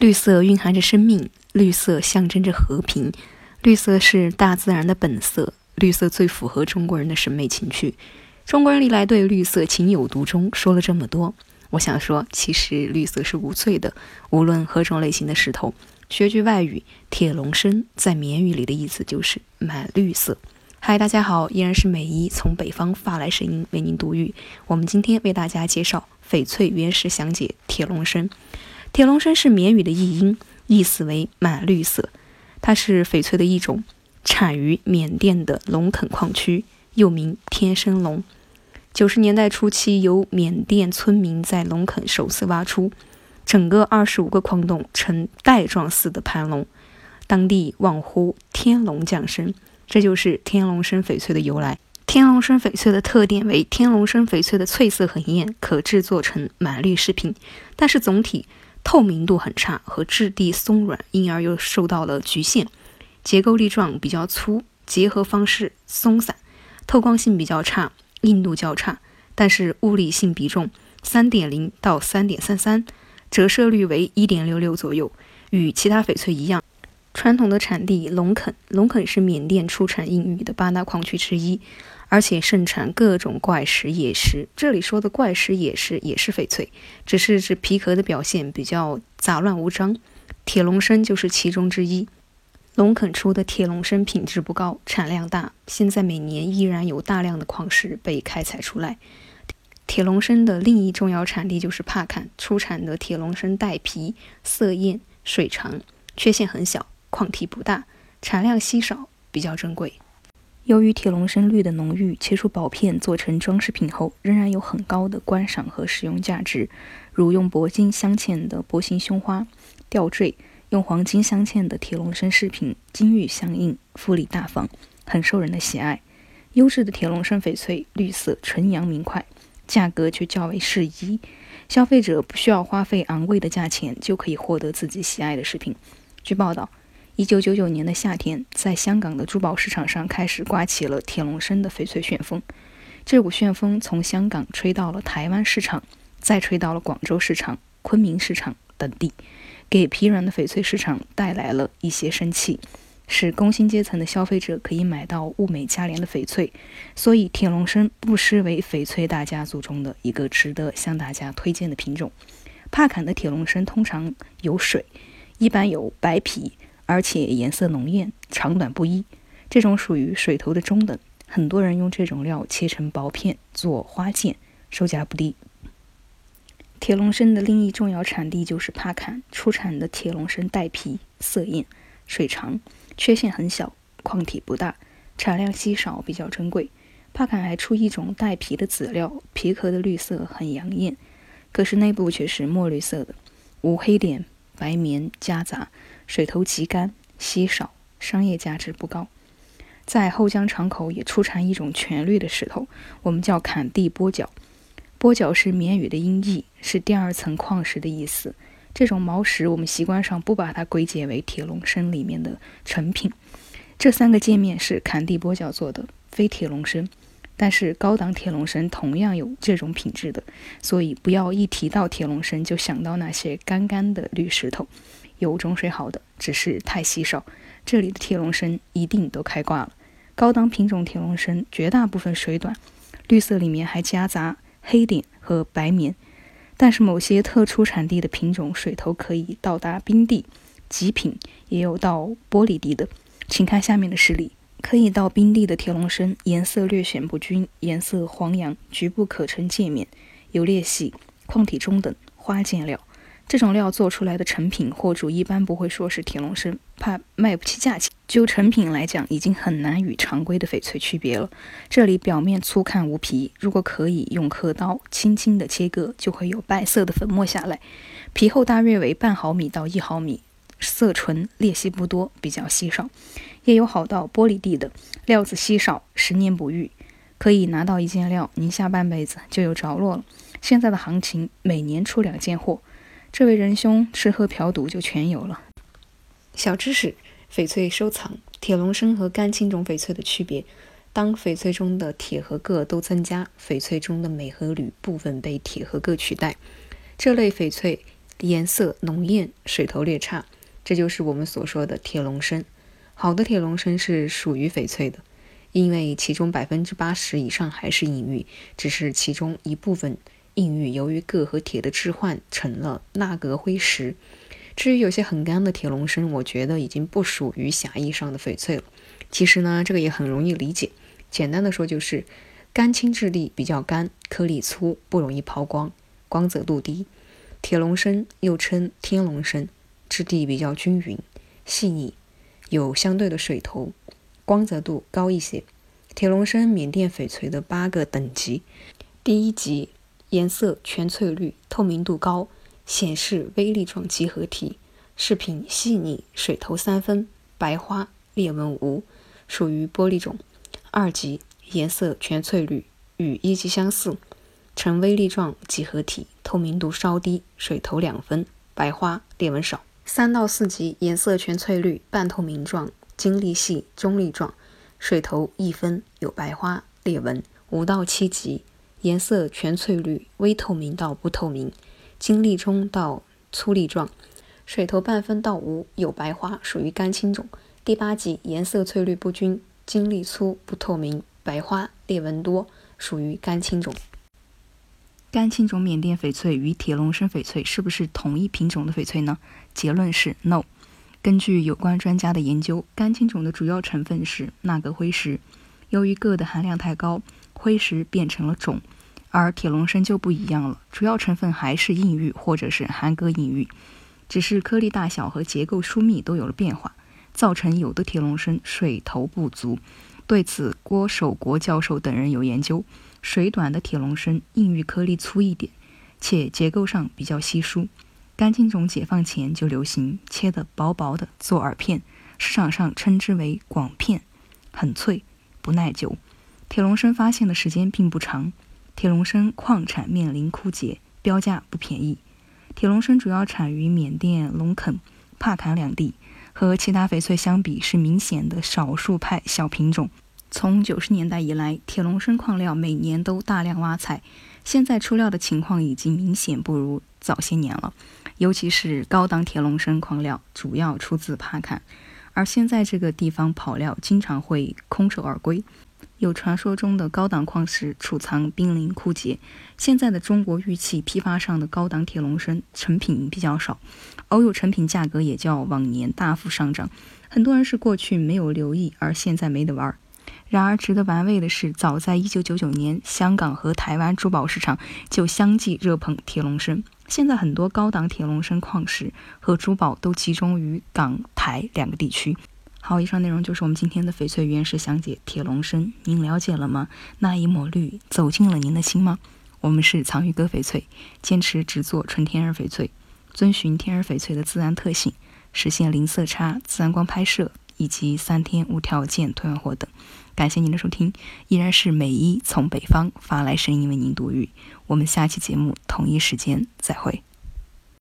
绿色蕴含着生命，绿色象征着和平，绿色是大自然的本色，绿色最符合中国人的审美情趣。中国人历来对绿色情有独钟。说了这么多，我想说，其实绿色是无罪的，无论何种类型的石头。学句外语，铁龙参在缅语里的意思就是满绿色。嗨，大家好，依然是美伊从北方发来声音为您读语。我们今天为大家介绍翡翠原石详解铁龙参。铁龙参是缅语的译音，意思为满绿色。它是翡翠的一种，产于缅甸的龙垦矿区，又名天生龙。九十年代初期，由缅甸村民在龙垦首次挖出，整个二十五个矿洞呈带状似的盘龙，当地望呼天龙降生，这就是天龙参翡翠的由来。天龙参翡翠的特点为天龙参翡翠的翠色很艳，可制作成满绿饰品，但是总体。透明度很差和质地松软，因而又受到了局限。结构粒状比较粗，结合方式松散，透光性比较差，硬度较差。但是物理性比重三点零到三点三三，折射率为一点六六左右，与其他翡翠一样。传统的产地龙垦，龙垦是缅甸出产硬玉的八大矿区之一。而且盛产各种怪石野石，这里说的怪石野石也是翡翠，只是指皮壳的表现比较杂乱无章。铁龙参就是其中之一。龙垦出的铁龙参品质不高，产量大，现在每年依然有大量的矿石被开采出来。铁龙参的另一重要产地就是帕坎，出产的铁龙参带皮，色艳水长，缺陷很小，矿体不大，产量稀少，比较珍贵。由于铁龙参绿的浓郁，切出薄片做成装饰品后，仍然有很高的观赏和使用价值。如用铂金镶嵌的铂形胸花、吊坠，用黄金镶嵌的铁龙参饰品，金玉相映，富丽大方，很受人的喜爱。优质的铁龙参翡翠，绿色纯阳明快，价格却较为适宜，消费者不需要花费昂贵的价钱就可以获得自己喜爱的饰品。据报道。一九九九年的夏天，在香港的珠宝市场上开始刮起了铁龙参的翡翠旋风。这股旋风从香港吹到了台湾市场，再吹到了广州市场、昆明市场等地，给疲软的翡翠市场带来了一些生气，使工薪阶层的消费者可以买到物美价廉的翡翠。所以，铁龙参不失为翡翠大家族中的一个值得向大家推荐的品种。帕坎的铁龙参通常有水，一般有白皮。而且颜色浓艳，长短不一，这种属于水头的中等。很多人用这种料切成薄片做花件，售价不低。铁龙参的另一重要产地就是帕坎，出产的铁龙参带皮，色艳，水长，缺陷很小，矿体不大，产量稀少，比较珍贵。帕坎还出一种带皮的籽料，皮壳的绿色很养眼，可是内部却是墨绿色的，无黑点、白棉夹杂。水头极干，稀少，商业价值不高。在后江场口也出产一种全绿的石头，我们叫坎地波角。波角是缅语的音译，是第二层矿石的意思。这种毛石我们习惯上不把它归结为铁龙参里面的成品。这三个界面是坎地波角做的，非铁龙参。但是高档铁龙参同样有这种品质的，所以不要一提到铁龙参就想到那些干干的绿石头。有种水好的，只是太稀少。这里的铁龙参一定都开挂了。高档品种铁龙参绝大部分水短，绿色里面还夹杂黑点和白棉。但是某些特殊产地的品种水头可以到达冰地，极品也有到玻璃地的。请看下面的实例：可以到冰地的铁龙参颜色略显不均，颜色黄杨，局部可呈界面，有裂隙，矿体中等，花见料。这种料做出来的成品，货主一般不会说是铁龙参，怕卖不起价钱。就成品来讲，已经很难与常规的翡翠区别了。这里表面粗看无皮，如果可以用刻刀轻轻的切割，就会有白色的粉末下来。皮厚大约为半毫米到一毫米，色纯，裂隙不多，比较稀少。也有好到玻璃地的料子稀少，十年不遇，可以拿到一件料，您下半辈子就有着落了。现在的行情，每年出两件货。这位仁兄吃喝嫖赌就全有了。小知识：翡翠收藏，铁龙参和干青种翡翠的区别。当翡翠中的铁和铬都增加，翡翠中的镁和铝部分被铁和铬取代。这类翡翠颜色浓艳，水头略差，这就是我们所说的铁龙参。好的铁龙参是属于翡翠的，因为其中百分之八十以上还是隐玉，只是其中一部分硬玉由于铬和铁的置换成了钠铬辉石。至于有些很干的铁龙参，我觉得已经不属于狭义上的翡翠了。其实呢，这个也很容易理解，简单的说就是干青质地比较干，颗粒粗，不容易抛光，光泽度低。铁龙参又称天龙参，质地比较均匀、细腻，有相对的水头，光泽度高一些。铁龙参缅甸翡翠的八个等级，第一级颜色全翠绿，透明度高，显示微粒状集合体，饰品细腻，水头三分，白花裂纹无，属于玻璃种。二级颜色全翠绿，与一级相似。呈微粒状几何体，透明度稍低，水头两分，白花裂纹少。三到四级颜色全翠绿，半透明状，晶粒细，中粒状，水头一分，有白花裂纹。五到七级颜色全翠绿，微透明到不透明，晶粒中到粗粒状，水头半分到无，有白花，属于干青种。第八级颜色翠绿不均，晶粒粗，不透明，白花裂纹多，属于干青种。干青种缅甸翡翠与铁龙生翡翠是不是同一品种的翡翠呢？结论是 no。根据有关专家的研究，干青种的主要成分是钠镉辉石，由于铬的含量太高，灰石变成了种，而铁龙参就不一样了，主要成分还是硬玉或者是含铬硬玉，只是颗粒大小和结构疏密都有了变化，造成有的铁龙参水头不足。对此，郭守国教授等人有研究。水短的铁龙参硬玉颗粒粗一点，且结构上比较稀疏。干青种解放前就流行切得薄薄的做饵片，市场上称之为广片，很脆，不耐久。铁龙参发现的时间并不长，铁龙参矿产面临枯竭，标价不便宜。铁龙参主要产于缅甸龙肯、帕坎两地，和其他翡翠相比是明显的少数派小品种。从九十年代以来，铁龙生矿料每年都大量挖采，现在出料的情况已经明显不如早些年了。尤其是高档铁龙生矿料主要出自帕坎，而现在这个地方跑料经常会空手而归。有传说中的高档矿石储藏濒临枯竭，现在的中国玉器批发上的高档铁龙参成品比较少，偶有成品价格也较往年大幅上涨。很多人是过去没有留意，而现在没得玩。然而，值得玩味的是，早在1999年，香港和台湾珠宝市场就相继热捧铁龙参。现在，很多高档铁龙参矿石和珠宝都集中于港台两个地区。好，以上内容就是我们今天的翡翠原石详解铁龙生，您了解了吗？那一抹绿走进了您的心吗？我们是藏玉哥翡翠，坚持只做纯天然翡翠，遵循天然翡翠的自然特性，实现零色差、自然光拍摄以及三天无条件退换货等。感谢您的收听，依然是美一从北方发来声音为您读语。我们下期节目同一时间再会。